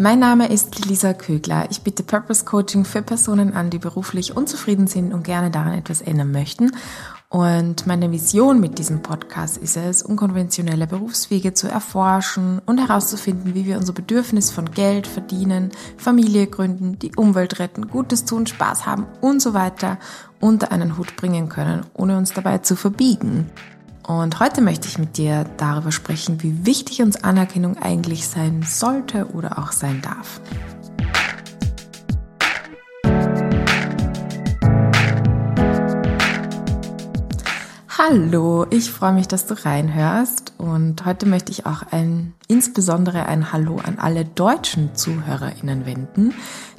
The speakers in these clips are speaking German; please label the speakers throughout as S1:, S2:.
S1: Mein Name ist Lisa Kögler. Ich biete Purpose Coaching für Personen an, die beruflich unzufrieden sind und gerne daran etwas ändern möchten. Und meine Vision mit diesem Podcast ist es, unkonventionelle Berufswege zu erforschen und herauszufinden, wie wir unser Bedürfnis von Geld verdienen, Familie gründen, die Umwelt retten, Gutes tun, Spaß haben und so weiter unter einen Hut bringen können, ohne uns dabei zu verbiegen. Und heute möchte ich mit dir darüber sprechen, wie wichtig uns Anerkennung eigentlich sein sollte oder auch sein darf. Hallo, ich freue mich, dass du reinhörst und heute möchte ich auch ein insbesondere ein Hallo an alle deutschen Zuhörerinnen wenden,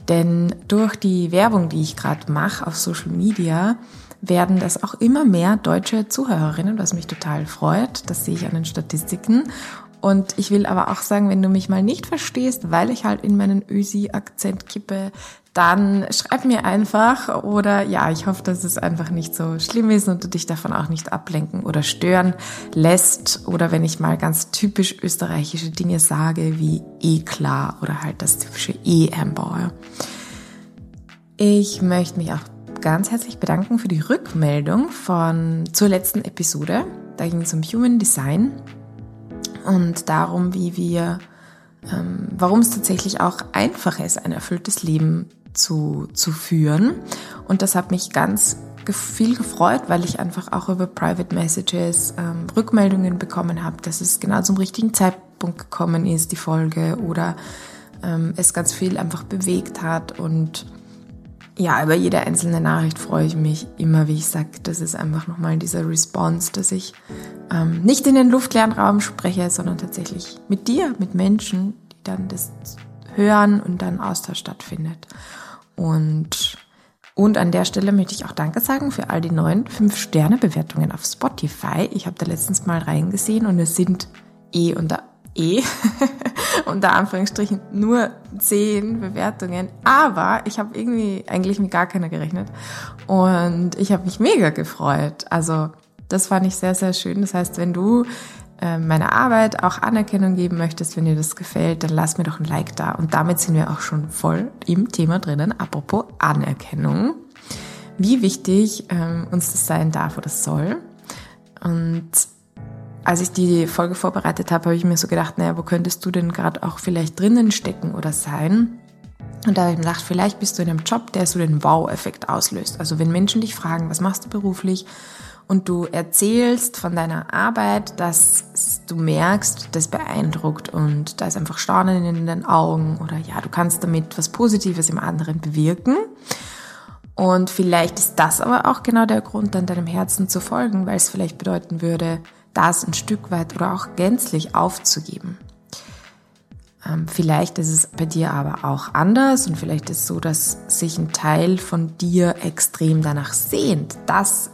S1: denn durch die Werbung, die ich gerade mache auf Social Media, werden das auch immer mehr deutsche Zuhörerinnen, was mich total freut. Das sehe ich an den Statistiken. Und ich will aber auch sagen, wenn du mich mal nicht verstehst, weil ich halt in meinen Ösi-Akzent kippe, dann schreib mir einfach oder ja, ich hoffe, dass es einfach nicht so schlimm ist und du dich davon auch nicht ablenken oder stören lässt oder wenn ich mal ganz typisch österreichische Dinge sage wie eh klar oder halt das typische eh einbaue. Ich möchte mich auch ganz herzlich bedanken für die Rückmeldung von zur letzten Episode. Da ging es um Human Design und darum, wie wir, ähm, warum es tatsächlich auch einfach ist, ein erfülltes Leben zu, zu führen. Und das hat mich ganz viel gefreut, weil ich einfach auch über Private Messages ähm, Rückmeldungen bekommen habe, dass es genau zum richtigen Zeitpunkt gekommen ist, die Folge, oder ähm, es ganz viel einfach bewegt hat und ja, über jede einzelne Nachricht freue ich mich immer, wie ich sage, das ist einfach nochmal dieser Response, dass ich ähm, nicht in den luftleeren Raum spreche, sondern tatsächlich mit dir, mit Menschen, die dann das hören und dann Austausch stattfindet. Und, und an der Stelle möchte ich auch Danke sagen für all die neuen 5-Sterne-Bewertungen auf Spotify. Ich habe da letztens mal reingesehen und es sind eh unter eh unter Anführungsstrichen nur zehn Bewertungen, aber ich habe irgendwie eigentlich mit gar keiner gerechnet und ich habe mich mega gefreut. Also das fand ich sehr, sehr schön. Das heißt, wenn du äh, meiner Arbeit auch Anerkennung geben möchtest, wenn dir das gefällt, dann lass mir doch ein Like da. Und damit sind wir auch schon voll im Thema drinnen. Apropos Anerkennung. Wie wichtig ähm, uns das sein darf oder soll. Und als ich die Folge vorbereitet habe, habe ich mir so gedacht, naja, wo könntest du denn gerade auch vielleicht drinnen stecken oder sein? Und da habe ich mir gedacht, vielleicht bist du in einem Job, der so den Wow-Effekt auslöst. Also wenn Menschen dich fragen, was machst du beruflich? Und du erzählst von deiner Arbeit, dass du merkst, das beeindruckt und da ist einfach Staunen in den Augen oder ja, du kannst damit was Positives im anderen bewirken. Und vielleicht ist das aber auch genau der Grund, dann deinem Herzen zu folgen, weil es vielleicht bedeuten würde, das ein Stück weit oder auch gänzlich aufzugeben. Ähm, vielleicht ist es bei dir aber auch anders und vielleicht ist es so, dass sich ein Teil von dir extrem danach sehnt, dass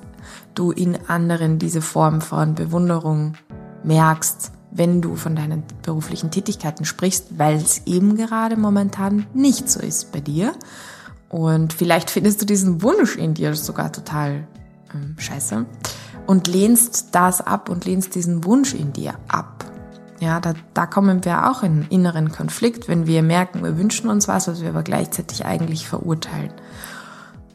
S1: du in anderen diese Form von Bewunderung merkst, wenn du von deinen beruflichen Tätigkeiten sprichst, weil es eben gerade momentan nicht so ist bei dir. Und vielleicht findest du diesen Wunsch in dir sogar total ähm, scheiße und lehnst das ab und lehnst diesen Wunsch in dir ab. Ja, da, da kommen wir auch in inneren Konflikt, wenn wir merken, wir wünschen uns was, was wir aber gleichzeitig eigentlich verurteilen.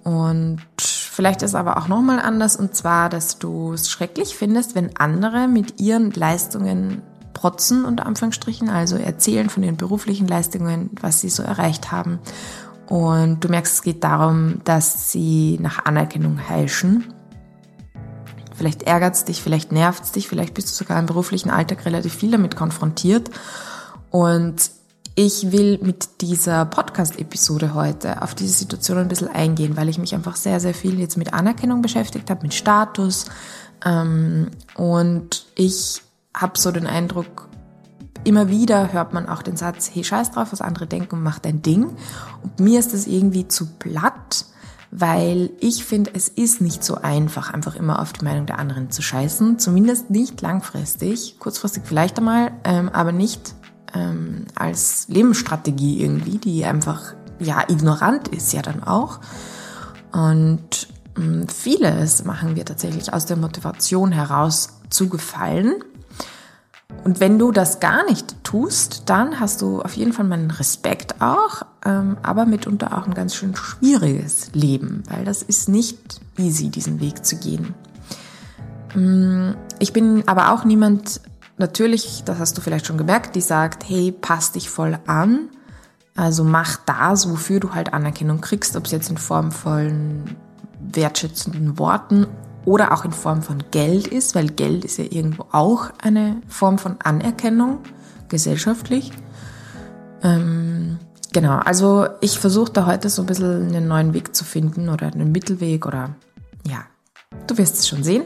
S1: Und vielleicht ist aber auch nochmal anders, und zwar, dass du es schrecklich findest, wenn andere mit ihren Leistungen protzen, unter Anführungsstrichen, also erzählen von ihren beruflichen Leistungen, was sie so erreicht haben. Und du merkst, es geht darum, dass sie nach Anerkennung heischen Vielleicht ärgert es dich, vielleicht nervt es dich, vielleicht bist du sogar im beruflichen Alltag relativ viel damit konfrontiert. Und ich will mit dieser Podcast-Episode heute auf diese Situation ein bisschen eingehen, weil ich mich einfach sehr, sehr viel jetzt mit Anerkennung beschäftigt habe, mit Status. Ähm, und ich habe so den Eindruck, immer wieder hört man auch den Satz, hey, scheiß drauf, was andere denken mach dein Ding. Und mir ist das irgendwie zu platt weil ich finde, es ist nicht so einfach, einfach immer auf die Meinung der anderen zu scheißen. Zumindest nicht langfristig, kurzfristig vielleicht einmal, ähm, aber nicht ähm, als Lebensstrategie irgendwie, die einfach ja ignorant ist ja dann auch. Und ähm, vieles machen wir tatsächlich aus der Motivation heraus zu gefallen. und wenn du das gar nicht tust, dann hast du auf jeden Fall meinen Respekt auch, ähm, aber mitunter auch ein ganz schön schwieriges Leben, weil das ist nicht easy, diesen Weg zu gehen. Mm, ich bin aber auch niemand, natürlich, das hast du vielleicht schon gemerkt, die sagt, hey, passt dich voll an. Also mach das, wofür du halt Anerkennung kriegst, ob es jetzt in Form von wertschätzenden Worten oder auch in Form von Geld ist, weil Geld ist ja irgendwo auch eine Form von Anerkennung gesellschaftlich. Ähm, genau, also ich versuche da heute so ein bisschen einen neuen Weg zu finden oder einen Mittelweg oder ja, du wirst es schon sehen.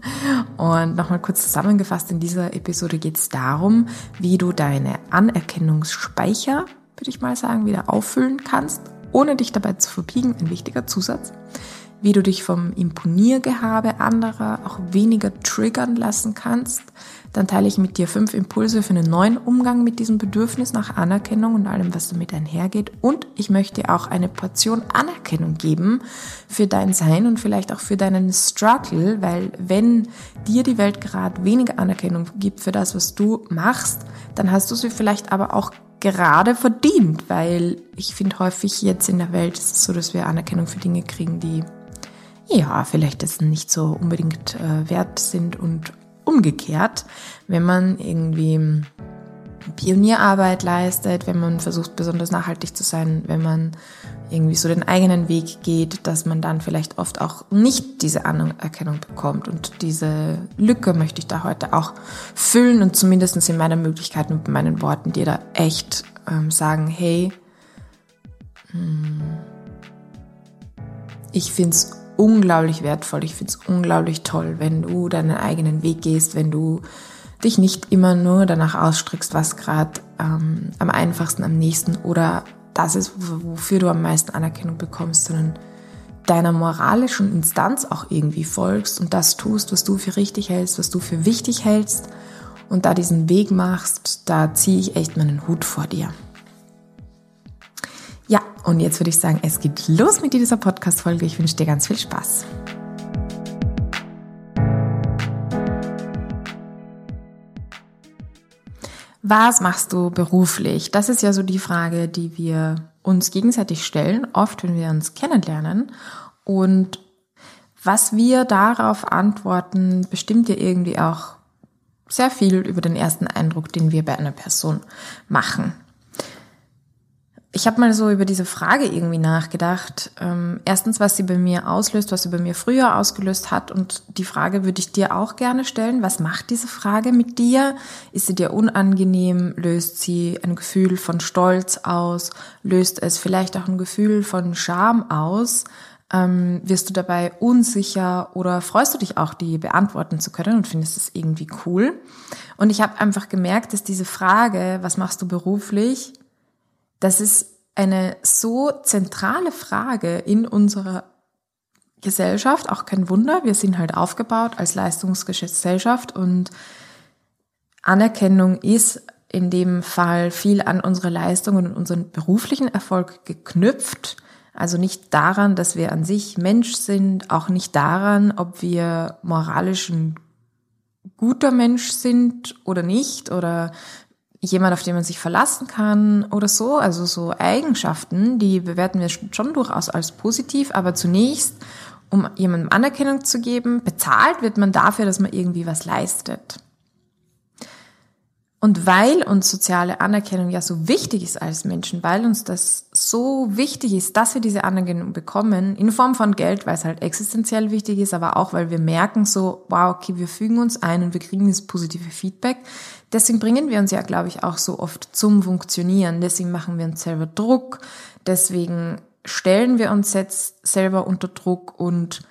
S1: Und nochmal kurz zusammengefasst, in dieser Episode geht es darum, wie du deine Anerkennungsspeicher, würde ich mal sagen, wieder auffüllen kannst, ohne dich dabei zu verbiegen, ein wichtiger Zusatz wie du dich vom Imponiergehabe anderer auch weniger triggern lassen kannst. Dann teile ich mit dir fünf Impulse für einen neuen Umgang mit diesem Bedürfnis nach Anerkennung und allem, was damit einhergeht. Und ich möchte auch eine Portion Anerkennung geben für dein Sein und vielleicht auch für deinen Struggle, weil wenn dir die Welt gerade weniger Anerkennung gibt für das, was du machst, dann hast du sie vielleicht aber auch gerade verdient, weil ich finde häufig jetzt in der Welt ist es so, dass wir Anerkennung für Dinge kriegen, die ja, vielleicht das nicht so unbedingt äh, wert sind und umgekehrt, wenn man irgendwie Pionierarbeit leistet, wenn man versucht besonders nachhaltig zu sein, wenn man irgendwie so den eigenen Weg geht, dass man dann vielleicht oft auch nicht diese Anerkennung bekommt. Und diese Lücke möchte ich da heute auch füllen und zumindest in meiner Möglichkeit und meinen Worten dir da echt ähm, sagen, hey, hm, ich find's unglaublich wertvoll. Ich finde es unglaublich toll, wenn du deinen eigenen Weg gehst, wenn du dich nicht immer nur danach ausstrickst, was gerade ähm, am einfachsten, am nächsten oder das ist, wofür du am meisten Anerkennung bekommst, sondern deiner moralischen Instanz auch irgendwie folgst und das tust, was du für richtig hältst, was du für wichtig hältst und da diesen Weg machst, da ziehe ich echt meinen Hut vor dir. Ja, und jetzt würde ich sagen, es geht los mit dieser Podcast-Folge. Ich wünsche dir ganz viel Spaß. Was machst du beruflich? Das ist ja so die Frage, die wir uns gegenseitig stellen, oft wenn wir uns kennenlernen. Und was wir darauf antworten, bestimmt ja irgendwie auch sehr viel über den ersten Eindruck, den wir bei einer Person machen ich habe mal so über diese Frage irgendwie nachgedacht. Ähm, erstens, was sie bei mir auslöst, was sie bei mir früher ausgelöst hat. Und die Frage würde ich dir auch gerne stellen. Was macht diese Frage mit dir? Ist sie dir unangenehm? Löst sie ein Gefühl von Stolz aus? Löst es vielleicht auch ein Gefühl von Scham aus? Ähm, wirst du dabei unsicher oder freust du dich auch, die beantworten zu können und findest es irgendwie cool? Und ich habe einfach gemerkt, dass diese Frage, was machst du beruflich, das ist eine so zentrale Frage in unserer Gesellschaft, auch kein Wunder, wir sind halt aufgebaut als Leistungsgesellschaft und Anerkennung ist in dem Fall viel an unsere Leistung und unseren beruflichen Erfolg geknüpft. Also nicht daran, dass wir an sich Mensch sind, auch nicht daran, ob wir moralisch ein guter Mensch sind oder nicht oder jemand, auf den man sich verlassen kann oder so. Also so Eigenschaften, die bewerten wir schon durchaus als positiv, aber zunächst, um jemandem Anerkennung zu geben, bezahlt wird man dafür, dass man irgendwie was leistet. Und weil uns soziale Anerkennung ja so wichtig ist als Menschen, weil uns das so wichtig ist, dass wir diese Anerkennung bekommen, in Form von Geld, weil es halt existenziell wichtig ist, aber auch, weil wir merken so, wow, okay, wir fügen uns ein und wir kriegen das positive Feedback. Deswegen bringen wir uns ja, glaube ich, auch so oft zum Funktionieren. Deswegen machen wir uns selber Druck. Deswegen stellen wir uns jetzt selber unter Druck und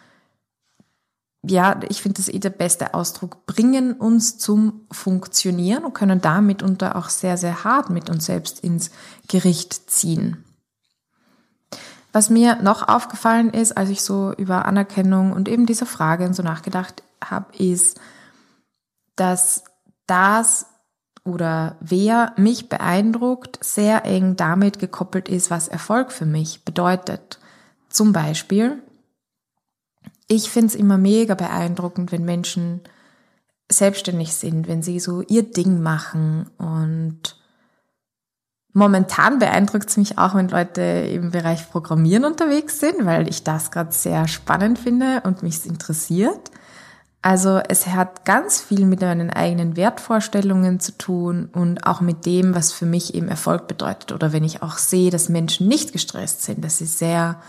S1: ja, ich finde das eh der beste Ausdruck, bringen uns zum Funktionieren und können damit unter auch sehr, sehr hart mit uns selbst ins Gericht ziehen. Was mir noch aufgefallen ist, als ich so über Anerkennung und eben diese Frage so nachgedacht habe, ist, dass das oder wer mich beeindruckt, sehr eng damit gekoppelt ist, was Erfolg für mich bedeutet. Zum Beispiel, ich finde es immer mega beeindruckend, wenn Menschen selbstständig sind, wenn sie so ihr Ding machen und Momentan beeindruckt es mich auch, wenn Leute im Bereich Programmieren unterwegs sind, weil ich das gerade sehr spannend finde und mich interessiert. Also es hat ganz viel mit meinen eigenen Wertvorstellungen zu tun und auch mit dem, was für mich eben Erfolg bedeutet. Oder wenn ich auch sehe, dass Menschen nicht gestresst sind, dass sie sehr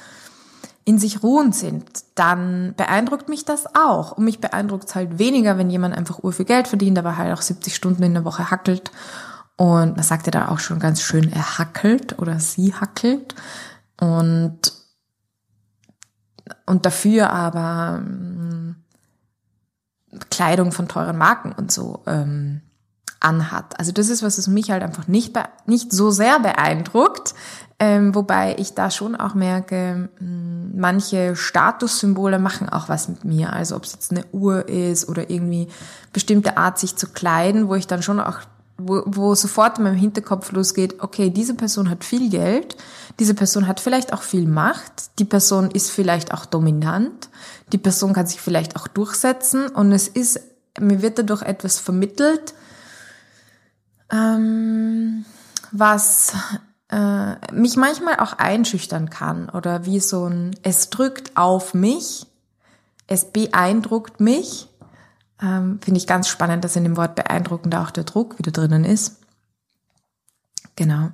S1: in sich ruhend sind, dann beeindruckt mich das auch. Und mich beeindruckt es halt weniger, wenn jemand einfach ur viel Geld verdient, aber halt auch 70 Stunden in der Woche hackelt und man sagt ja da auch schon ganz schön, er hackelt oder sie hackelt. Und, und dafür aber ähm, Kleidung von teuren Marken und so ähm, anhat. Also das ist was, was mich halt einfach nicht, nicht so sehr beeindruckt, ähm, wobei ich da schon auch merke, manche Statussymbole machen auch was mit mir. Also ob es jetzt eine Uhr ist oder irgendwie bestimmte Art, sich zu kleiden, wo ich dann schon auch wo, wo sofort in meinem Hinterkopf losgeht, okay, diese Person hat viel Geld, diese Person hat vielleicht auch viel Macht, die Person ist vielleicht auch dominant, die Person kann sich vielleicht auch durchsetzen und es ist, mir wird dadurch etwas vermittelt, ähm, was äh, mich manchmal auch einschüchtern kann oder wie so ein, es drückt auf mich, es beeindruckt mich ähm, Finde ich ganz spannend, dass in dem Wort beeindruckend auch der Druck wieder drinnen ist. Genau.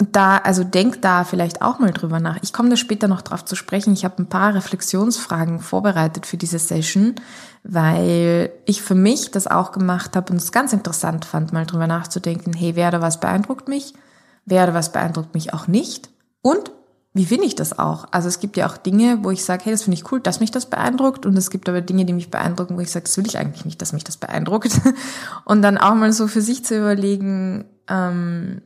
S1: Und da, also denk da vielleicht auch mal drüber nach. Ich komme da später noch drauf zu sprechen. Ich habe ein paar Reflexionsfragen vorbereitet für diese Session, weil ich für mich das auch gemacht habe und es ganz interessant fand, mal drüber nachzudenken, hey, wer oder was beeindruckt mich? Wer oder was beeindruckt mich auch nicht? Und wie finde ich das auch? Also es gibt ja auch Dinge, wo ich sage, hey, das finde ich cool, dass mich das beeindruckt. Und es gibt aber Dinge, die mich beeindrucken, wo ich sage, das will ich eigentlich nicht, dass mich das beeindruckt. Und dann auch mal so für sich zu überlegen, ähm,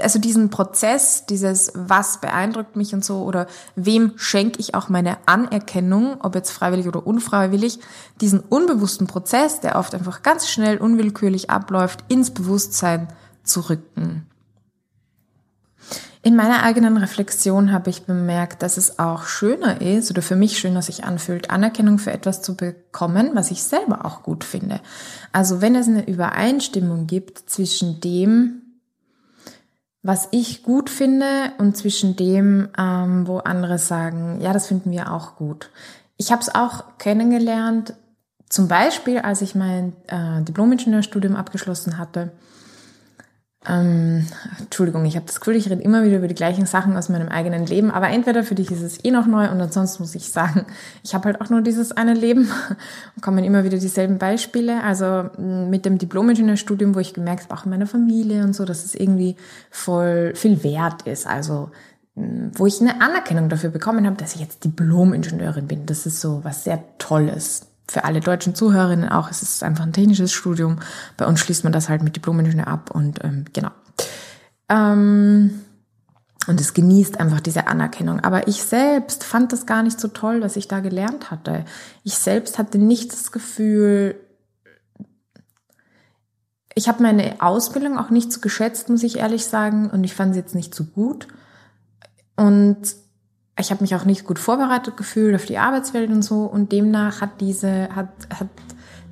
S1: also diesen Prozess, dieses was beeindruckt mich und so oder wem schenke ich auch meine Anerkennung, ob jetzt freiwillig oder unfreiwillig, diesen unbewussten Prozess, der oft einfach ganz schnell unwillkürlich abläuft, ins Bewusstsein zu rücken. In meiner eigenen Reflexion habe ich bemerkt, dass es auch schöner ist oder für mich schöner sich anfühlt, Anerkennung für etwas zu bekommen, was ich selber auch gut finde. Also wenn es eine Übereinstimmung gibt zwischen dem, was ich gut finde und zwischen dem, ähm, wo andere sagen, ja, das finden wir auch gut. Ich habe es auch kennengelernt, zum Beispiel, als ich mein äh, Diplom-Ingenieurstudium abgeschlossen hatte ähm, Entschuldigung, ich habe das Gefühl, ich rede immer wieder über die gleichen Sachen aus meinem eigenen Leben, aber entweder für dich ist es eh noch neu und ansonsten muss ich sagen, ich habe halt auch nur dieses eine Leben und kommen immer wieder dieselben Beispiele. Also mit dem Diplom-Ingenieurstudium, wo ich gemerkt habe, auch in meiner Familie und so, dass es irgendwie voll viel wert ist. Also wo ich eine Anerkennung dafür bekommen habe, dass ich jetzt Diplom-Ingenieurin bin. Das ist so was sehr Tolles für alle deutschen Zuhörerinnen auch, es ist einfach ein technisches Studium. Bei uns schließt man das halt mit Diplom-Ingenieur ab und ähm, genau. Ähm, und es genießt einfach diese Anerkennung. Aber ich selbst fand das gar nicht so toll, was ich da gelernt hatte. Ich selbst hatte nicht das Gefühl, ich habe meine Ausbildung auch nicht so geschätzt, muss ich ehrlich sagen, und ich fand sie jetzt nicht so gut. Und ich habe mich auch nicht gut vorbereitet gefühlt auf die Arbeitswelt und so und demnach hat diese hat hat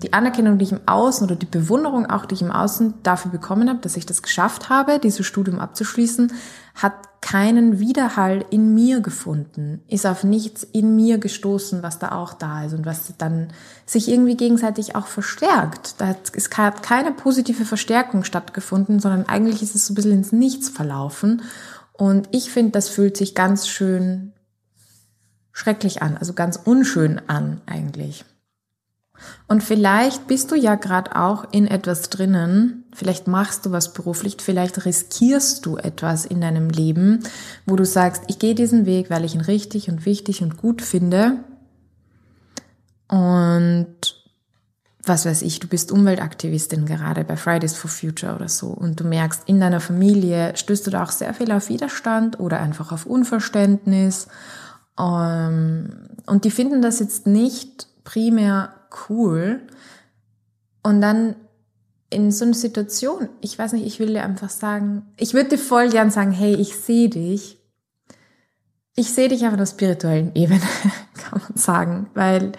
S1: die Anerkennung, die ich im Außen oder die Bewunderung auch, die ich im Außen dafür bekommen habe, dass ich das geschafft habe, dieses Studium abzuschließen, hat keinen Widerhall in mir gefunden, ist auf nichts in mir gestoßen, was da auch da ist und was dann sich irgendwie gegenseitig auch verstärkt. Da hat keine positive Verstärkung stattgefunden, sondern eigentlich ist es so ein bisschen ins Nichts verlaufen. Und ich finde, das fühlt sich ganz schön schrecklich an, also ganz unschön an eigentlich. Und vielleicht bist du ja gerade auch in etwas drinnen, vielleicht machst du was beruflich, vielleicht riskierst du etwas in deinem Leben, wo du sagst, ich gehe diesen Weg, weil ich ihn richtig und wichtig und gut finde. Und was weiß ich, du bist Umweltaktivistin gerade bei Fridays for Future oder so und du merkst, in deiner Familie stößt du da auch sehr viel auf Widerstand oder einfach auf Unverständnis und die finden das jetzt nicht primär cool. Und dann in so einer Situation, ich weiß nicht, ich will dir einfach sagen, ich würde dir voll gern sagen, hey, ich sehe dich. Ich sehe dich auf einer spirituellen Ebene, kann man sagen, weil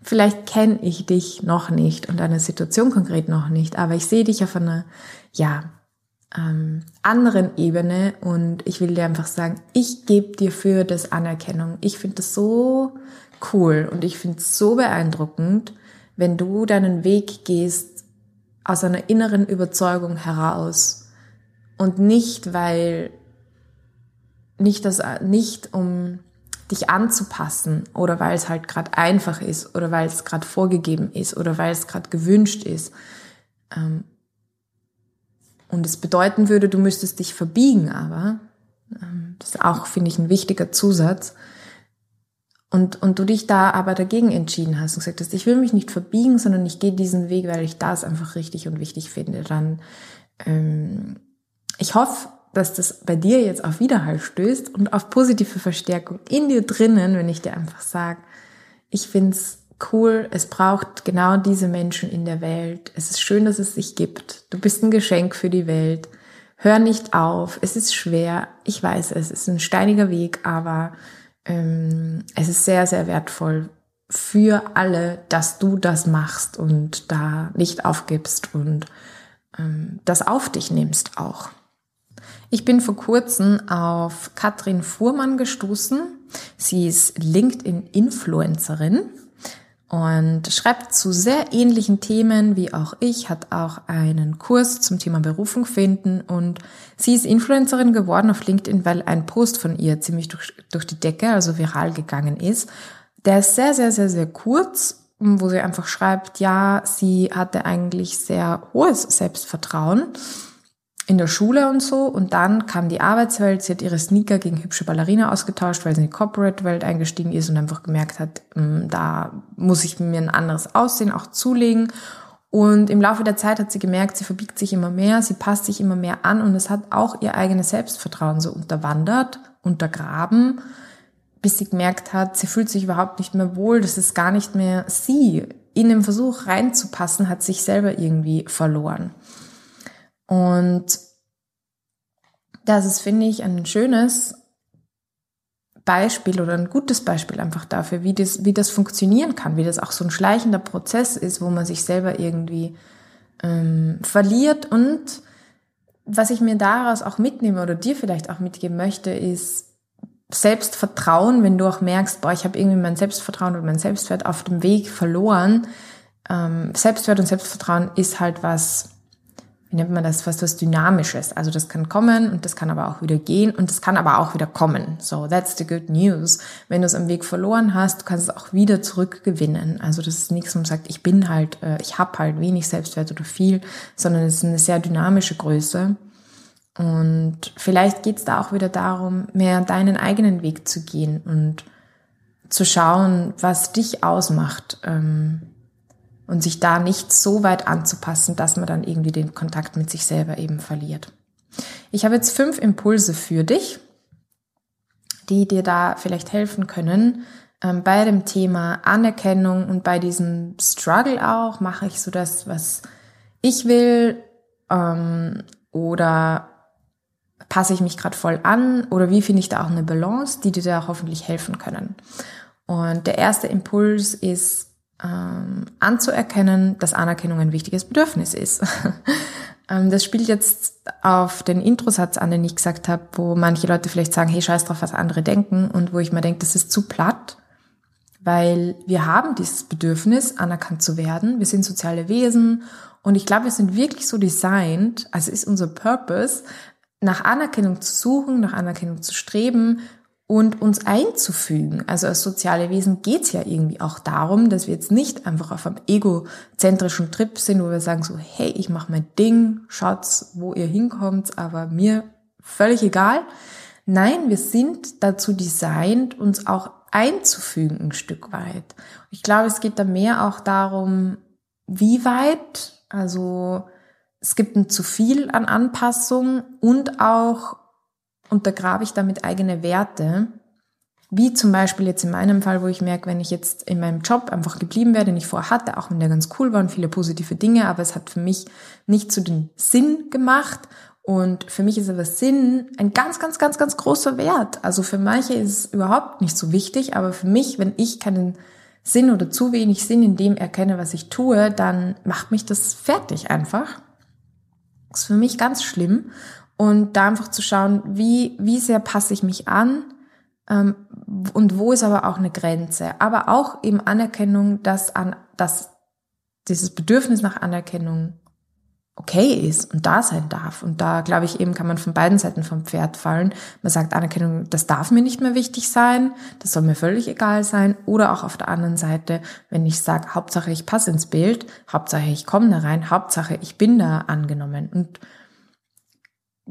S1: vielleicht kenne ich dich noch nicht und deine Situation konkret noch nicht, aber ich sehe dich auf einer, ja, ähm, anderen Ebene und ich will dir einfach sagen, ich gebe dir für das Anerkennung. Ich finde das so cool und ich finde es so beeindruckend, wenn du deinen Weg gehst aus einer inneren Überzeugung heraus und nicht, weil nicht das nicht um dich anzupassen oder weil es halt gerade einfach ist oder weil es gerade vorgegeben ist oder weil es gerade gewünscht ist. Ähm, und es bedeuten würde, du müsstest dich verbiegen, aber ähm, das ist auch, finde ich, ein wichtiger Zusatz. Und, und du dich da aber dagegen entschieden hast und gesagt hast, ich will mich nicht verbiegen, sondern ich gehe diesen Weg, weil ich das einfach richtig und wichtig finde, dann ähm, ich hoffe, dass das bei dir jetzt auf Widerhall stößt und auf positive Verstärkung in dir drinnen, wenn ich dir einfach sage, ich find's cool, es braucht genau diese Menschen in der Welt. Es ist schön, dass es sich gibt. Du bist ein Geschenk für die Welt. Hör nicht auf. Es ist schwer. Ich weiß, es ist ein steiniger Weg, aber ähm, es ist sehr, sehr wertvoll für alle, dass du das machst und da nicht aufgibst und ähm, das auf dich nimmst auch. Ich bin vor kurzem auf Katrin Fuhrmann gestoßen. Sie ist LinkedIn-Influencerin und schreibt zu sehr ähnlichen Themen wie auch ich, hat auch einen Kurs zum Thema Berufung finden und sie ist Influencerin geworden auf LinkedIn, weil ein Post von ihr ziemlich durch, durch die Decke, also viral gegangen ist. Der ist sehr, sehr, sehr, sehr kurz, wo sie einfach schreibt, ja, sie hatte eigentlich sehr hohes Selbstvertrauen in der Schule und so. Und dann kam die Arbeitswelt. Sie hat ihre Sneaker gegen hübsche Ballerina ausgetauscht, weil sie in die Corporate-Welt eingestiegen ist und einfach gemerkt hat, hm, da muss ich mir ein anderes Aussehen auch zulegen. Und im Laufe der Zeit hat sie gemerkt, sie verbiegt sich immer mehr, sie passt sich immer mehr an und es hat auch ihr eigenes Selbstvertrauen so unterwandert, untergraben, bis sie gemerkt hat, sie fühlt sich überhaupt nicht mehr wohl, das ist gar nicht mehr sie. In dem Versuch reinzupassen, hat sich selber irgendwie verloren. Und das ist, finde ich, ein schönes Beispiel oder ein gutes Beispiel einfach dafür, wie das, wie das funktionieren kann, wie das auch so ein schleichender Prozess ist, wo man sich selber irgendwie ähm, verliert. Und was ich mir daraus auch mitnehme oder dir vielleicht auch mitgeben möchte, ist Selbstvertrauen, wenn du auch merkst, boah, ich habe irgendwie mein Selbstvertrauen oder mein Selbstwert auf dem Weg verloren. Ähm, Selbstwert und Selbstvertrauen ist halt was, wie nennt man das, was was Dynamisches. Also das kann kommen und das kann aber auch wieder gehen und das kann aber auch wieder kommen. So, that's the good news. Wenn du es am Weg verloren hast, du kannst es auch wieder zurückgewinnen. Also das ist nichts, wo man sagt, ich bin halt, äh, ich habe halt wenig Selbstwert oder viel, sondern es ist eine sehr dynamische Größe. Und vielleicht geht es da auch wieder darum, mehr deinen eigenen Weg zu gehen und zu schauen, was dich ausmacht. Ähm, und sich da nicht so weit anzupassen, dass man dann irgendwie den Kontakt mit sich selber eben verliert. Ich habe jetzt fünf Impulse für dich, die dir da vielleicht helfen können. Ähm, bei dem Thema Anerkennung und bei diesem Struggle auch, mache ich so das, was ich will ähm, oder passe ich mich gerade voll an oder wie finde ich da auch eine Balance, die dir da hoffentlich helfen können. Und der erste Impuls ist, ähm, anzuerkennen, dass Anerkennung ein wichtiges Bedürfnis ist. ähm, das spielt jetzt auf den Introsatz an, den ich gesagt habe, wo manche Leute vielleicht sagen, hey, scheiß drauf, was andere denken und wo ich mir denke, das ist zu platt, weil wir haben dieses Bedürfnis, anerkannt zu werden. Wir sind soziale Wesen und ich glaube, wir sind wirklich so designt, also ist unser Purpose, nach Anerkennung zu suchen, nach Anerkennung zu streben und uns einzufügen. Also als soziale Wesen geht's ja irgendwie auch darum, dass wir jetzt nicht einfach auf einem egozentrischen Trip sind, wo wir sagen so, hey, ich mache mein Ding, schaut's, wo ihr hinkommt, aber mir völlig egal. Nein, wir sind dazu designt, uns auch einzufügen ein Stück weit. Ich glaube, es geht da mehr auch darum, wie weit, also es gibt ein zu viel an Anpassung und auch untergrabe ich damit eigene Werte. Wie zum Beispiel jetzt in meinem Fall, wo ich merke, wenn ich jetzt in meinem Job einfach geblieben wäre, den ich vorher hatte, auch wenn der ganz cool war und viele positive Dinge, aber es hat für mich nicht zu den Sinn gemacht. Und für mich ist aber Sinn ein ganz, ganz, ganz, ganz großer Wert. Also für manche ist es überhaupt nicht so wichtig, aber für mich, wenn ich keinen Sinn oder zu wenig Sinn in dem erkenne, was ich tue, dann macht mich das fertig einfach. Das ist für mich ganz schlimm. Und da einfach zu schauen, wie, wie sehr passe ich mich an ähm, und wo ist aber auch eine Grenze. Aber auch eben Anerkennung, dass, an, dass dieses Bedürfnis nach Anerkennung okay ist und da sein darf. Und da, glaube ich, eben kann man von beiden Seiten vom Pferd fallen. Man sagt Anerkennung, das darf mir nicht mehr wichtig sein, das soll mir völlig egal sein. Oder auch auf der anderen Seite, wenn ich sage, Hauptsache ich passe ins Bild, Hauptsache ich komme da rein, Hauptsache ich bin da angenommen. Und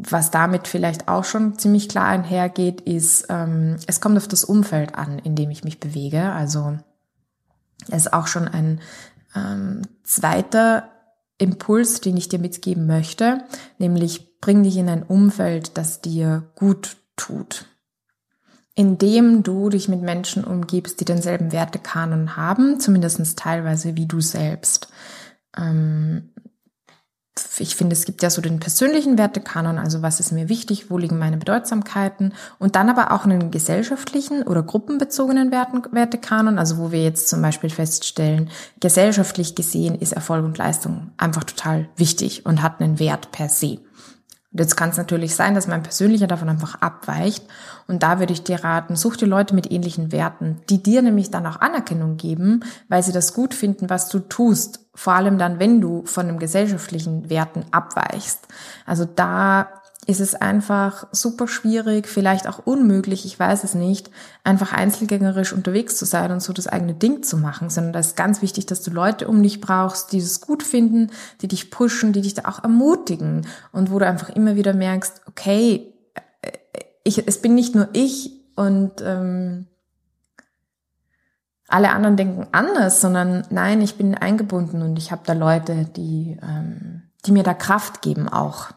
S1: was damit vielleicht auch schon ziemlich klar einhergeht, ist, ähm, es kommt auf das Umfeld an, in dem ich mich bewege. Also es ist auch schon ein ähm, zweiter Impuls, den ich dir mitgeben möchte, nämlich bring dich in ein Umfeld, das dir gut tut. Indem du dich mit Menschen umgibst, die denselben Wertekanon haben, zumindest teilweise wie du selbst. Ähm, ich finde, es gibt ja so den persönlichen Wertekanon, also was ist mir wichtig, wo liegen meine Bedeutsamkeiten und dann aber auch einen gesellschaftlichen oder gruppenbezogenen Wertekanon, also wo wir jetzt zum Beispiel feststellen, gesellschaftlich gesehen ist Erfolg und Leistung einfach total wichtig und hat einen Wert per se. Und jetzt kann es natürlich sein, dass mein persönlicher davon einfach abweicht. Und da würde ich dir raten, such dir Leute mit ähnlichen Werten, die dir nämlich dann auch Anerkennung geben, weil sie das gut finden, was du tust. Vor allem dann, wenn du von dem gesellschaftlichen Werten abweichst. Also da ist es einfach super schwierig, vielleicht auch unmöglich, ich weiß es nicht, einfach einzelgängerisch unterwegs zu sein und so das eigene Ding zu machen, sondern da ist ganz wichtig, dass du Leute um dich brauchst, die es gut finden, die dich pushen, die dich da auch ermutigen und wo du einfach immer wieder merkst, okay, äh, ich, es bin nicht nur ich und ähm, alle anderen denken anders, sondern nein, ich bin eingebunden und ich habe da Leute, die, ähm, die mir da Kraft geben auch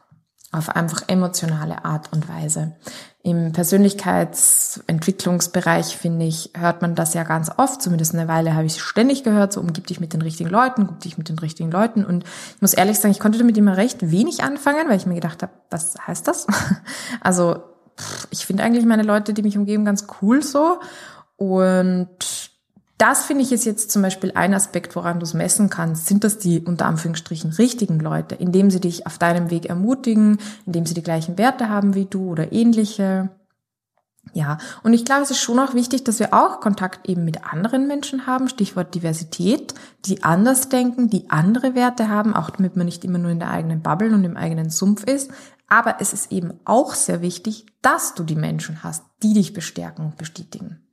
S1: auf einfach emotionale Art und Weise. Im Persönlichkeitsentwicklungsbereich, finde ich, hört man das ja ganz oft, zumindest eine Weile habe ich es ständig gehört, so umgib dich mit den richtigen Leuten, umgib dich mit den richtigen Leuten. Und ich muss ehrlich sagen, ich konnte damit immer recht wenig anfangen, weil ich mir gedacht habe, was heißt das? Also ich finde eigentlich meine Leute, die mich umgeben, ganz cool so. Und das finde ich ist jetzt zum Beispiel ein Aspekt, woran du es messen kannst. Sind das die unter Anführungsstrichen richtigen Leute, indem sie dich auf deinem Weg ermutigen, indem sie die gleichen Werte haben wie du oder ähnliche? Ja, und ich glaube, es ist schon auch wichtig, dass wir auch Kontakt eben mit anderen Menschen haben, Stichwort Diversität, die anders denken, die andere Werte haben, auch damit man nicht immer nur in der eigenen Bubble und im eigenen Sumpf ist. Aber es ist eben auch sehr wichtig, dass du die Menschen hast, die dich bestärken und bestätigen.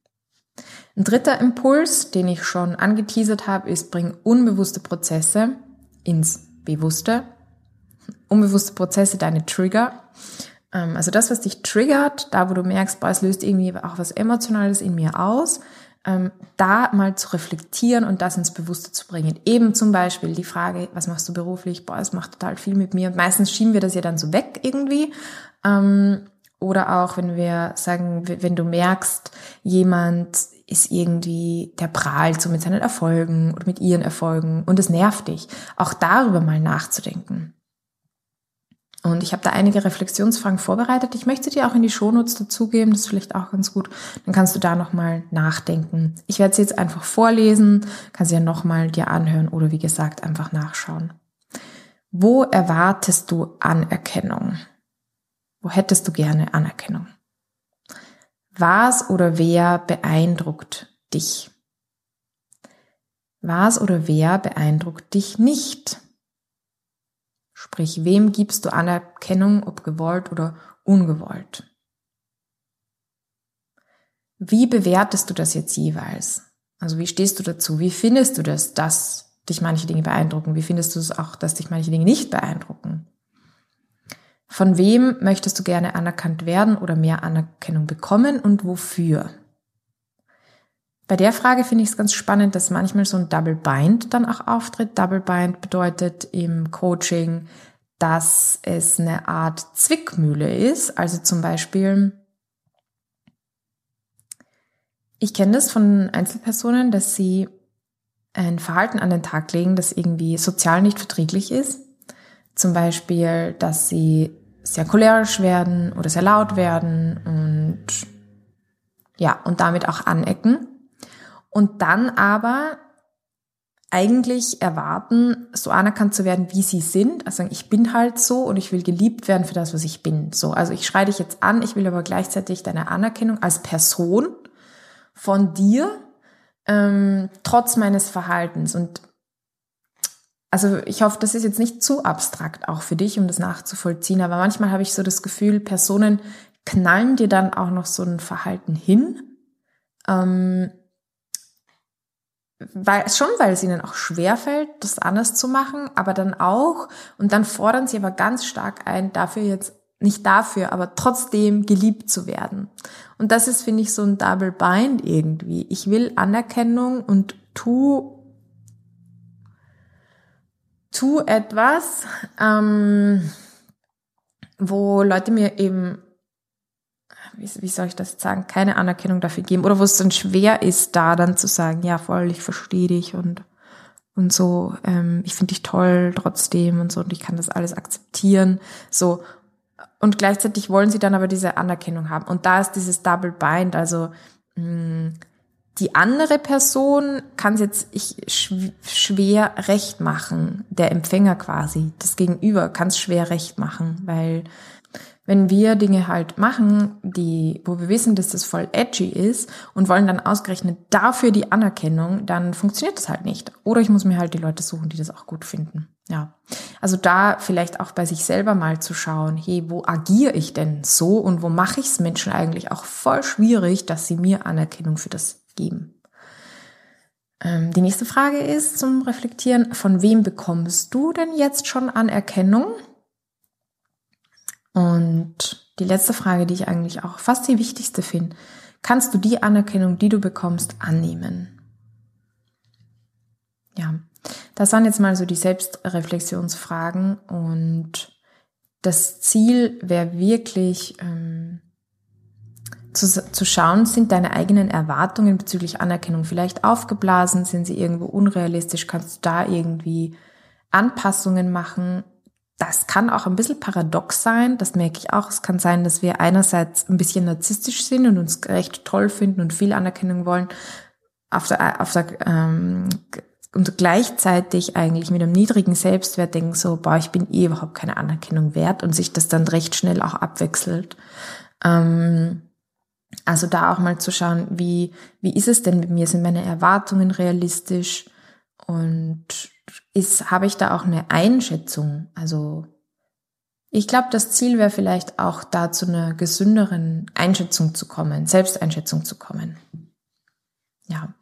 S1: Ein dritter Impuls, den ich schon angeteasert habe, ist, bring unbewusste Prozesse ins Bewusste. Unbewusste Prozesse, deine Trigger. Ähm, also das, was dich triggert, da wo du merkst, boah, es löst irgendwie auch was Emotionales in mir aus, ähm, da mal zu reflektieren und das ins Bewusste zu bringen. Eben zum Beispiel die Frage, was machst du beruflich? Boah, es macht total viel mit mir. Und meistens schieben wir das ja dann so weg irgendwie. Ähm, oder auch, wenn wir sagen, wenn du merkst, jemand ist irgendwie, der prahlt so mit seinen Erfolgen oder mit ihren Erfolgen und es nervt dich, auch darüber mal nachzudenken. Und ich habe da einige Reflexionsfragen vorbereitet. Ich möchte dir auch in die Shownotes dazugeben, das ist vielleicht auch ganz gut. Dann kannst du da nochmal nachdenken. Ich werde sie jetzt einfach vorlesen, kannst sie ja nochmal dir anhören oder wie gesagt einfach nachschauen. Wo erwartest du Anerkennung? Wo hättest du gerne Anerkennung? Was oder wer beeindruckt dich? Was oder wer beeindruckt dich nicht? Sprich, wem gibst du Anerkennung, ob gewollt oder ungewollt? Wie bewertest du das jetzt jeweils? Also wie stehst du dazu? Wie findest du das, dass dich manche Dinge beeindrucken? Wie findest du es auch, dass dich manche Dinge nicht beeindrucken? Von wem möchtest du gerne anerkannt werden oder mehr Anerkennung bekommen und wofür? Bei der Frage finde ich es ganz spannend, dass manchmal so ein Double Bind dann auch auftritt. Double Bind bedeutet im Coaching, dass es eine Art Zwickmühle ist. Also zum Beispiel, ich kenne das von Einzelpersonen, dass sie ein Verhalten an den Tag legen, das irgendwie sozial nicht verträglich ist. Zum Beispiel, dass sie sehr cholerisch werden oder sehr laut werden und ja, und damit auch anecken. und dann aber eigentlich erwarten, so anerkannt zu werden, wie sie sind. Also ich bin halt so und ich will geliebt werden für das, was ich bin. So, also ich schreie dich jetzt an, ich will aber gleichzeitig deine Anerkennung als Person von dir, ähm, trotz meines Verhaltens. Und also ich hoffe, das ist jetzt nicht zu abstrakt auch für dich, um das nachzuvollziehen. Aber manchmal habe ich so das Gefühl, Personen knallen dir dann auch noch so ein Verhalten hin. Ähm, weil, schon weil es ihnen auch schwerfällt, das anders zu machen, aber dann auch, und dann fordern sie aber ganz stark ein, dafür jetzt, nicht dafür, aber trotzdem geliebt zu werden. Und das ist, finde ich, so ein Double Bind irgendwie. Ich will Anerkennung und tu, tu etwas, ähm, wo Leute mir eben wie, wie soll ich das sagen, keine Anerkennung dafür geben oder wo es dann schwer ist, da dann zu sagen, ja voll, ich verstehe dich und und so, ähm, ich finde dich toll trotzdem und so und ich kann das alles akzeptieren, so. Und gleichzeitig wollen sie dann aber diese Anerkennung haben. Und da ist dieses Double Bind, also mh, mm, die andere Person kann es jetzt ich, schwer recht machen, der Empfänger quasi, das Gegenüber kann es schwer recht machen, weil wenn wir Dinge halt machen, die, wo wir wissen, dass das voll edgy ist und wollen dann ausgerechnet dafür die Anerkennung, dann funktioniert das halt nicht. Oder ich muss mir halt die Leute suchen, die das auch gut finden. Ja. Also da vielleicht auch bei sich selber mal zu schauen, hey, wo agiere ich denn so und wo mache ich es Menschen eigentlich auch voll schwierig, dass sie mir Anerkennung für das geben. Ähm, die nächste Frage ist zum Reflektieren, von wem bekommst du denn jetzt schon Anerkennung? Und die letzte Frage, die ich eigentlich auch fast die wichtigste finde, kannst du die Anerkennung, die du bekommst, annehmen? Ja, das waren jetzt mal so die Selbstreflexionsfragen und das Ziel wäre wirklich ähm, zu, zu schauen, sind deine eigenen Erwartungen bezüglich Anerkennung vielleicht aufgeblasen, sind sie irgendwo unrealistisch, kannst du da irgendwie Anpassungen machen das kann auch ein bisschen paradox sein, das merke ich auch. Es kann sein, dass wir einerseits ein bisschen narzisstisch sind und uns recht toll finden und viel Anerkennung wollen, auf der, auf der, ähm, und gleichzeitig eigentlich mit einem niedrigen Selbstwert denken, so, boah, ich bin eh überhaupt keine Anerkennung wert und sich das dann recht schnell auch abwechselt. Ähm, also da auch mal zu schauen, wie, wie ist es denn mit mir? Sind meine Erwartungen realistisch? Und ist, habe ich da auch eine Einschätzung? Also ich glaube, das Ziel wäre vielleicht auch da zu einer gesünderen Einschätzung zu kommen, Selbsteinschätzung zu kommen. Ja.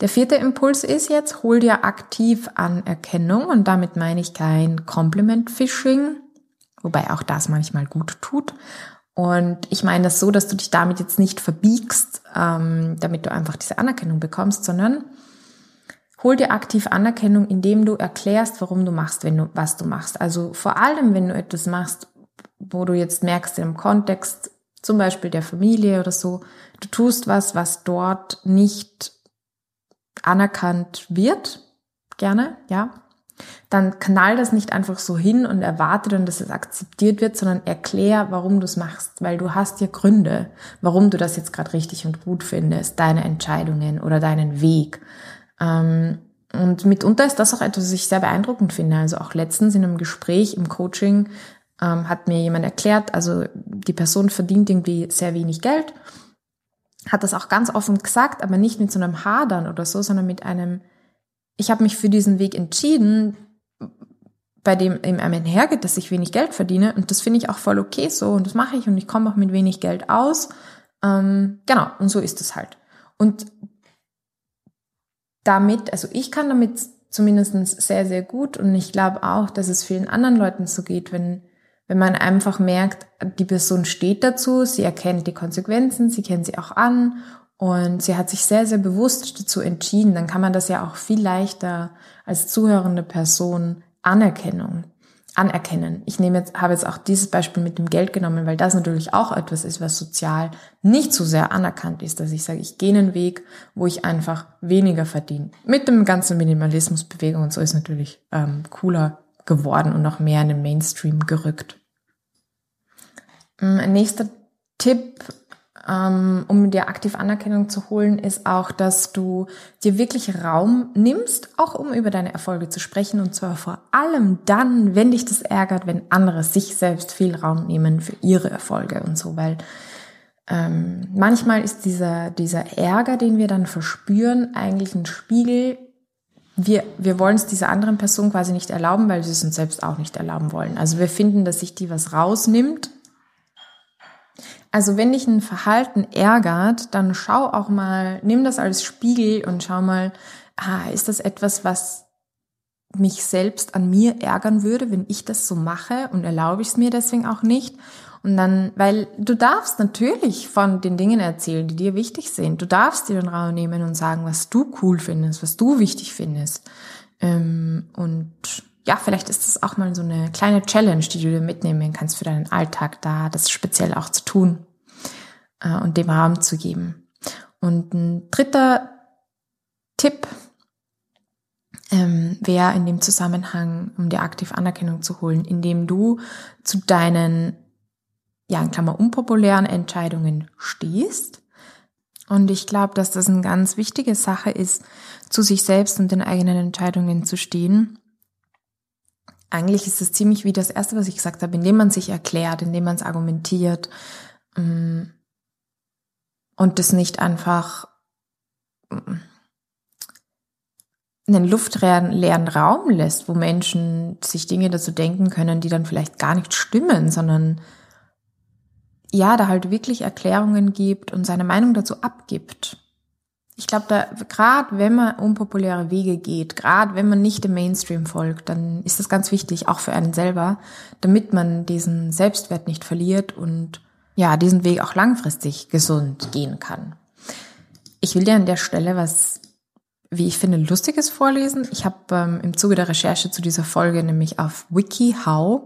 S1: Der vierte Impuls ist jetzt, hol dir aktiv Anerkennung und damit meine ich kein Compliment-Phishing, wobei auch das manchmal gut tut. Und ich meine das so, dass du dich damit jetzt nicht verbiegst, ähm, damit du einfach diese Anerkennung bekommst, sondern Hol dir aktiv Anerkennung, indem du erklärst, warum du machst, wenn du, was du machst. Also vor allem, wenn du etwas machst, wo du jetzt merkst im Kontext, zum Beispiel der Familie oder so, du tust was, was dort nicht anerkannt wird, gerne, ja, dann knall das nicht einfach so hin und erwarte dann, dass es akzeptiert wird, sondern erklär, warum du es machst, weil du hast ja Gründe, warum du das jetzt gerade richtig und gut findest, deine Entscheidungen oder deinen Weg. Ähm, und mitunter ist das auch etwas, was ich sehr beeindruckend finde. Also auch letztens in einem Gespräch im Coaching ähm, hat mir jemand erklärt, also die Person verdient irgendwie sehr wenig Geld, hat das auch ganz offen gesagt, aber nicht mit so einem Hadern oder so, sondern mit einem, ich habe mich für diesen Weg entschieden, bei dem ihm einhergeht, dass ich wenig Geld verdiene. Und das finde ich auch voll okay so. Und das mache ich. Und ich komme auch mit wenig Geld aus. Ähm, genau, und so ist es halt. Und damit, also ich kann damit zumindest sehr, sehr gut. Und ich glaube auch, dass es vielen anderen Leuten so geht, wenn, wenn man einfach merkt, die Person steht dazu, sie erkennt die Konsequenzen, sie kennt sie auch an und sie hat sich sehr, sehr bewusst dazu entschieden, dann kann man das ja auch viel leichter als zuhörende Person Anerkennung anerkennen. Ich nehme jetzt, habe jetzt auch dieses Beispiel mit dem Geld genommen, weil das natürlich auch etwas ist, was sozial nicht so sehr anerkannt ist, dass ich sage, ich gehe einen Weg, wo ich einfach weniger verdiene. Mit dem ganzen Minimalismusbewegung und so ist natürlich ähm, cooler geworden und noch mehr in den Mainstream gerückt. Mm, ein nächster Tipp um dir aktiv Anerkennung zu holen, ist auch, dass du dir wirklich Raum nimmst, auch um über deine Erfolge zu sprechen. Und zwar vor allem dann, wenn dich das ärgert, wenn andere sich selbst viel Raum nehmen für ihre Erfolge und so, weil ähm, manchmal ist dieser, dieser Ärger, den wir dann verspüren, eigentlich ein Spiegel. Wir, wir wollen es dieser anderen Person quasi nicht erlauben, weil sie es uns selbst auch nicht erlauben wollen. Also wir finden, dass sich die was rausnimmt also wenn dich ein Verhalten ärgert, dann schau auch mal, nimm das als Spiegel und schau mal, ah, ist das etwas, was mich selbst an mir ärgern würde, wenn ich das so mache und erlaube ich es mir deswegen auch nicht? Und dann, weil du darfst natürlich von den Dingen erzählen, die dir wichtig sind. Du darfst dir den Raum nehmen und sagen, was du cool findest, was du wichtig findest. Ähm, und ja, vielleicht ist das auch mal so eine kleine Challenge, die du dir mitnehmen kannst für deinen Alltag, da das speziell auch zu tun äh, und dem Raum zu geben. Und ein dritter Tipp ähm, wäre in dem Zusammenhang, um dir aktiv Anerkennung zu holen, indem du zu deinen, ja, in Klammer, unpopulären Entscheidungen stehst. Und ich glaube, dass das eine ganz wichtige Sache ist, zu sich selbst und den eigenen Entscheidungen zu stehen eigentlich ist es ziemlich wie das Erste, was ich gesagt habe, indem man sich erklärt, indem man es argumentiert mm, und das nicht einfach mm, einen luftleeren Raum lässt, wo Menschen sich Dinge dazu denken können, die dann vielleicht gar nicht stimmen, sondern ja, da halt wirklich Erklärungen gibt und seine Meinung dazu abgibt ich glaube, da gerade wenn man unpopuläre Wege geht, gerade wenn man nicht dem Mainstream folgt, dann ist das ganz wichtig, auch für einen selber, damit man diesen Selbstwert nicht verliert und ja, diesen Weg auch langfristig gesund gehen kann. Ich will dir an der Stelle was, wie ich finde, lustiges vorlesen. Ich habe ähm, im Zuge der Recherche zu dieser Folge nämlich auf WikiHow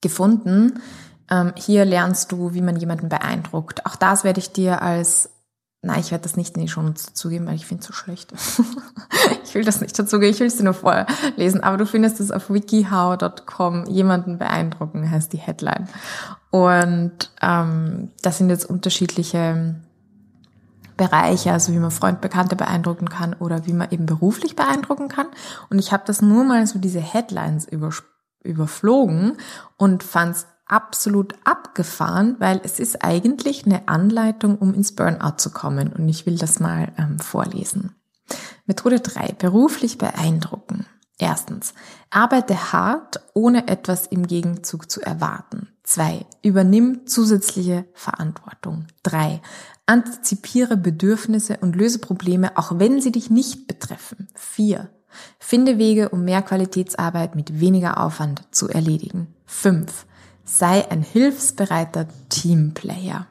S1: gefunden. Ähm, hier lernst du, wie man jemanden beeindruckt. Auch das werde ich dir als Nein, ich werde das nicht in die Shownotes dazugeben, weil ich finde es so schlecht. ich will das nicht dazugeben, ich will es dir nur vorlesen. Aber du findest es auf wikihow.com. Jemanden beeindrucken heißt die Headline. Und ähm, das sind jetzt unterschiedliche Bereiche, also wie man Freund, Bekannte beeindrucken kann oder wie man eben beruflich beeindrucken kann. Und ich habe das nur mal so diese Headlines überflogen und fand es absolut abgefahren, weil es ist eigentlich eine Anleitung, um ins Burnout zu kommen. Und ich will das mal ähm, vorlesen. Methode 3. Beruflich beeindrucken. Erstens. Arbeite hart, ohne etwas im Gegenzug zu erwarten. 2. Übernimm zusätzliche Verantwortung. 3. Antizipiere Bedürfnisse und löse Probleme, auch wenn sie dich nicht betreffen. 4. Finde Wege, um mehr Qualitätsarbeit mit weniger Aufwand zu erledigen. 5 sei ein hilfsbereiter Teamplayer.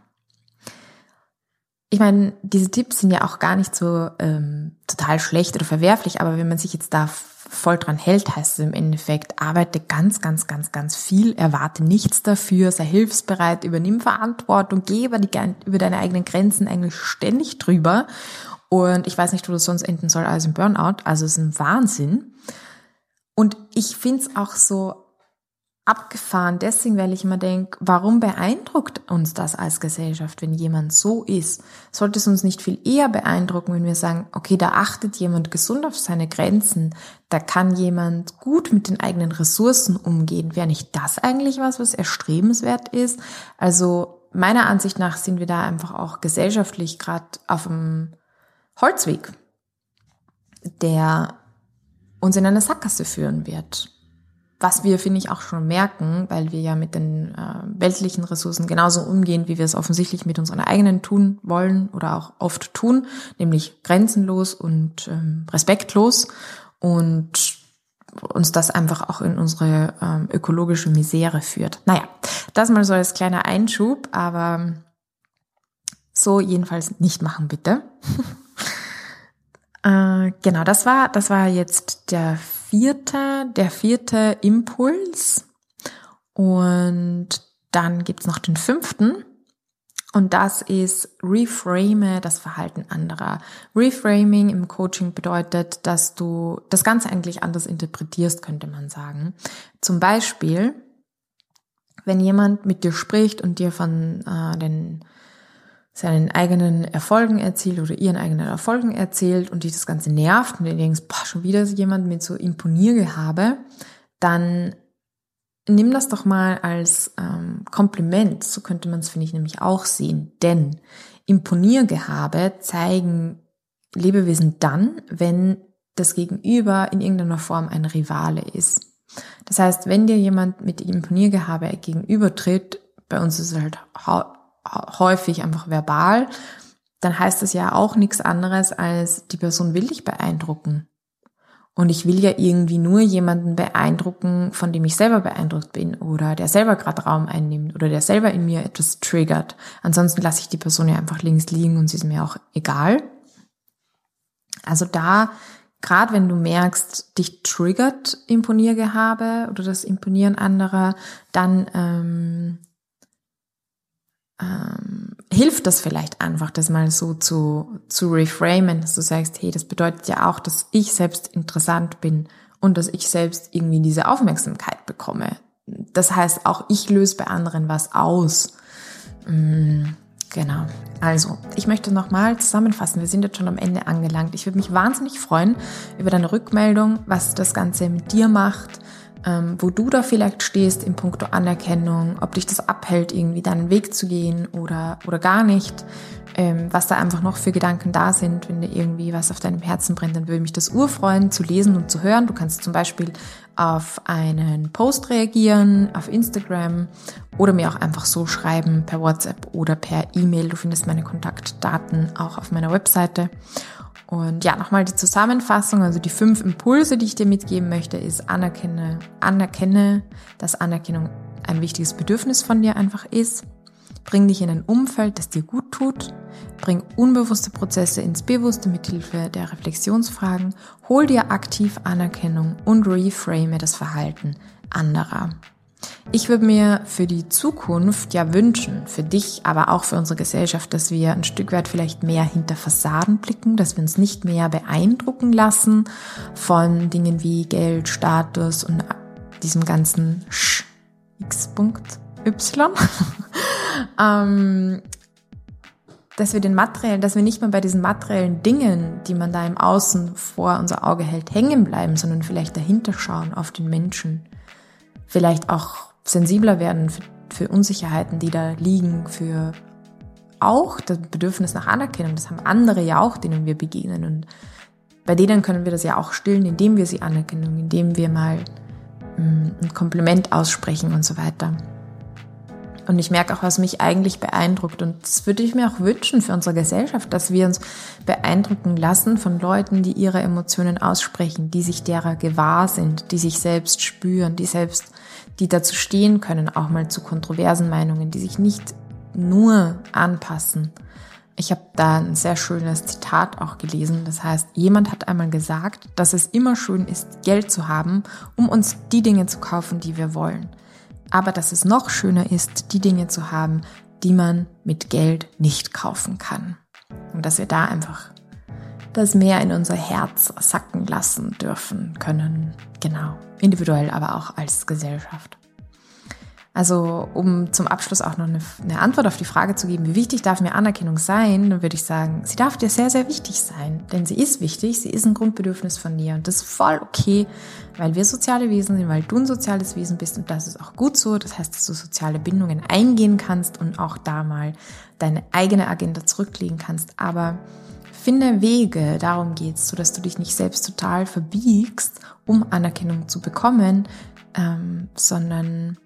S1: Ich meine, diese Tipps sind ja auch gar nicht so ähm, total schlecht oder verwerflich, aber wenn man sich jetzt da voll dran hält, heißt es im Endeffekt, arbeite ganz, ganz, ganz, ganz viel, erwarte nichts dafür, sei hilfsbereit, übernimm Verantwortung, geh über, die, über deine eigenen Grenzen eigentlich ständig drüber. Und ich weiß nicht, wo das sonst enden soll als im Burnout. Also es ist ein Wahnsinn. Und ich finde es auch so abgefahren, deswegen, weil ich immer denke, warum beeindruckt uns das als Gesellschaft, wenn jemand so ist? Sollte es uns nicht viel eher beeindrucken, wenn wir sagen, okay, da achtet jemand gesund auf seine Grenzen, da kann jemand gut mit den eigenen Ressourcen umgehen. Wäre nicht das eigentlich was, was erstrebenswert ist? Also meiner Ansicht nach sind wir da einfach auch gesellschaftlich gerade auf dem Holzweg, der uns in eine Sackgasse führen wird was wir, finde ich, auch schon merken, weil wir ja mit den äh, weltlichen Ressourcen genauso umgehen, wie wir es offensichtlich mit unseren eigenen tun wollen oder auch oft tun, nämlich grenzenlos und ähm, respektlos und uns das einfach auch in unsere ähm, ökologische Misere führt. Naja, das mal so als kleiner Einschub, aber so jedenfalls nicht machen, bitte. äh, genau, das war, das war jetzt der vierte, der vierte Impuls. Und dann gibt's noch den fünften. Und das ist reframe das Verhalten anderer. Reframing im Coaching bedeutet, dass du das Ganze eigentlich anders interpretierst, könnte man sagen. Zum Beispiel, wenn jemand mit dir spricht und dir von äh, den seinen eigenen Erfolgen erzählt oder ihren eigenen Erfolgen erzählt und dich das Ganze nervt und du denkst, boah, schon wieder jemand mit so Imponiergehabe, dann nimm das doch mal als ähm, Kompliment. So könnte man es, finde ich, nämlich auch sehen. Denn Imponiergehabe zeigen Lebewesen dann, wenn das Gegenüber in irgendeiner Form ein Rivale ist. Das heißt, wenn dir jemand mit Imponiergehabe gegenübertritt, bei uns ist es halt häufig einfach verbal, dann heißt das ja auch nichts anderes als die Person will dich beeindrucken. Und ich will ja irgendwie nur jemanden beeindrucken, von dem ich selber beeindruckt bin oder der selber gerade Raum einnimmt oder der selber in mir etwas triggert. Ansonsten lasse ich die Person ja einfach links liegen und sie ist mir auch egal. Also da, gerade wenn du merkst, dich triggert Imponiergehabe oder das Imponieren anderer, dann ähm, ähm, hilft das vielleicht einfach, das mal so zu, zu reframen, dass du sagst, hey, das bedeutet ja auch, dass ich selbst interessant bin und dass ich selbst irgendwie diese Aufmerksamkeit bekomme. Das heißt, auch ich löse bei anderen was aus. Mhm. Genau. Also, ich möchte nochmal zusammenfassen. Wir sind jetzt schon am Ende angelangt. Ich würde mich wahnsinnig freuen über deine Rückmeldung, was das Ganze mit dir macht, ähm, wo du da vielleicht stehst in puncto Anerkennung, ob dich das abhält, irgendwie deinen Weg zu gehen oder, oder gar nicht, ähm, was da einfach noch für Gedanken da sind, wenn dir irgendwie was auf deinem Herzen brennt, dann würde mich das urfreuen zu lesen und zu hören. Du kannst zum Beispiel auf einen Post reagieren, auf Instagram oder mir auch einfach so schreiben per WhatsApp oder per E-Mail. Du findest meine Kontaktdaten auch auf meiner Webseite. Und ja, nochmal die Zusammenfassung, also die fünf Impulse, die ich dir mitgeben möchte, ist anerkenne, anerkenne, dass Anerkennung ein wichtiges Bedürfnis von dir einfach ist. Bring dich in ein Umfeld, das dir gut tut. Bring unbewusste Prozesse ins Bewusste mit Hilfe der Reflexionsfragen. Hol dir aktiv Anerkennung und reframe das Verhalten anderer. Ich würde mir für die Zukunft ja wünschen, für dich, aber auch für unsere Gesellschaft, dass wir ein Stück weit vielleicht mehr hinter Fassaden blicken, dass wir uns nicht mehr beeindrucken lassen von Dingen wie Geld, Status und diesem ganzen Sch X.Y. ähm, dass wir den materiellen, dass wir nicht mehr bei diesen materiellen Dingen, die man da im Außen vor unser Auge hält, hängen bleiben, sondern vielleicht dahinter schauen auf den Menschen vielleicht auch sensibler werden für, für Unsicherheiten, die da liegen, für auch das Bedürfnis nach Anerkennung. Das haben andere ja auch, denen wir begegnen. Und bei denen können wir das ja auch stillen, indem wir sie anerkennen, indem wir mal mm, ein Kompliment aussprechen und so weiter. Und ich merke auch, was mich eigentlich beeindruckt. Und das würde ich mir auch wünschen für unsere Gesellschaft, dass wir uns beeindrucken lassen von Leuten, die ihre Emotionen aussprechen, die sich derer gewahr sind, die sich selbst spüren, die selbst, die dazu stehen können, auch mal zu kontroversen Meinungen, die sich nicht nur anpassen. Ich habe da ein sehr schönes Zitat auch gelesen. Das heißt, jemand hat einmal gesagt, dass es immer schön ist, Geld zu haben, um uns die Dinge zu kaufen, die wir wollen aber dass es noch schöner ist, die Dinge zu haben, die man mit Geld nicht kaufen kann. Und dass wir da einfach das mehr in unser Herz sacken lassen dürfen können. Genau. Individuell, aber auch als Gesellschaft. Also um zum Abschluss auch noch eine, eine, Antwort auf die Frage zu geben, wie wichtig darf mir Anerkennung sein, dann würde ich sagen, sie darf dir sehr, sehr wichtig sein. Denn sie ist wichtig, sie ist ein Grundbedürfnis von dir. Und das ist voll okay, weil wir soziale Wesen sind, weil du ein soziales Wesen bist und das ist auch gut so. Das heißt, dass du soziale Bindungen eingehen kannst und auch da mal deine eigene Agenda zurücklegen kannst. Aber finde Wege, darum geht's, so dass du dich nicht selbst total verbiegst, um Anerkennung zu bekommen, ähm, sondern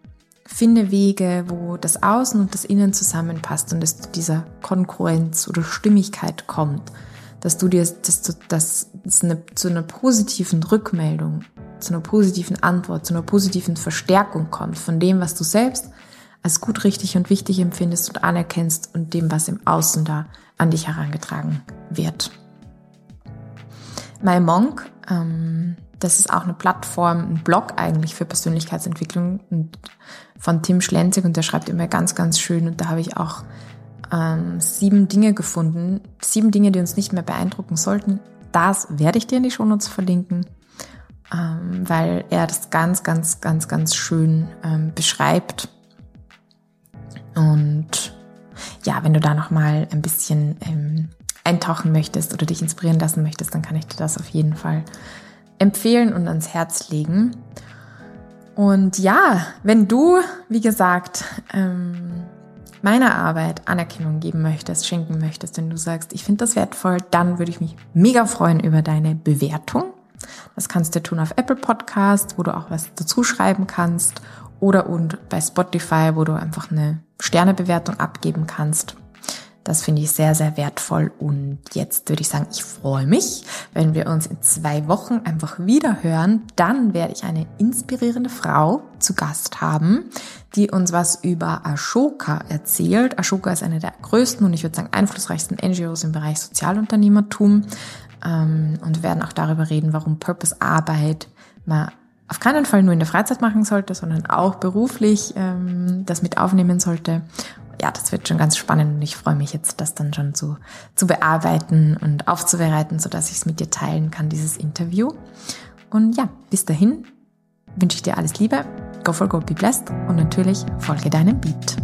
S1: Finde Wege, wo das Außen und das Innen zusammenpasst und es zu dieser Konkurrenz oder Stimmigkeit kommt, dass du dir, dass du, dass es eine, zu einer positiven Rückmeldung, zu einer positiven Antwort, zu einer positiven Verstärkung kommt von dem, was du selbst als gut, richtig und wichtig empfindest und anerkennst und dem, was im Außen da an dich herangetragen wird. My Monk, ähm, das ist auch eine Plattform, ein Blog eigentlich für Persönlichkeitsentwicklung von Tim Schlenzig und der schreibt immer ganz, ganz schön und da habe ich auch ähm, sieben Dinge gefunden, sieben Dinge, die uns nicht mehr beeindrucken sollten. Das werde ich dir in die Shownotes verlinken, ähm, weil er das ganz, ganz, ganz, ganz schön ähm, beschreibt. Und ja, wenn du da noch mal ein bisschen ähm, eintauchen möchtest oder dich inspirieren lassen möchtest, dann kann ich dir das auf jeden Fall empfehlen und ans Herz legen. Und ja, wenn du, wie gesagt, ähm, meiner Arbeit Anerkennung geben möchtest, schenken möchtest, wenn du sagst, ich finde das wertvoll, dann würde ich mich mega freuen über deine Bewertung. Das kannst du tun auf Apple Podcast, wo du auch was dazu schreiben kannst oder und bei Spotify, wo du einfach eine Sternebewertung abgeben kannst. Das finde ich sehr, sehr wertvoll. Und jetzt würde ich sagen, ich freue mich, wenn wir uns in zwei Wochen einfach wieder hören. Dann werde ich eine inspirierende Frau zu Gast haben, die uns was über Ashoka erzählt. Ashoka ist eine der größten und ich würde sagen einflussreichsten NGOs im Bereich Sozialunternehmertum. Ähm, und wir werden auch darüber reden, warum Purpose-Arbeit mal auf keinen Fall nur in der Freizeit machen sollte, sondern auch beruflich ähm, das mit aufnehmen sollte ja, das wird schon ganz spannend und ich freue mich jetzt, das dann schon zu, zu bearbeiten und aufzubereiten, sodass ich es mit dir teilen kann, dieses Interview. Und ja, bis dahin wünsche ich dir alles Liebe, go for go, be blessed und natürlich folge deinem Beat.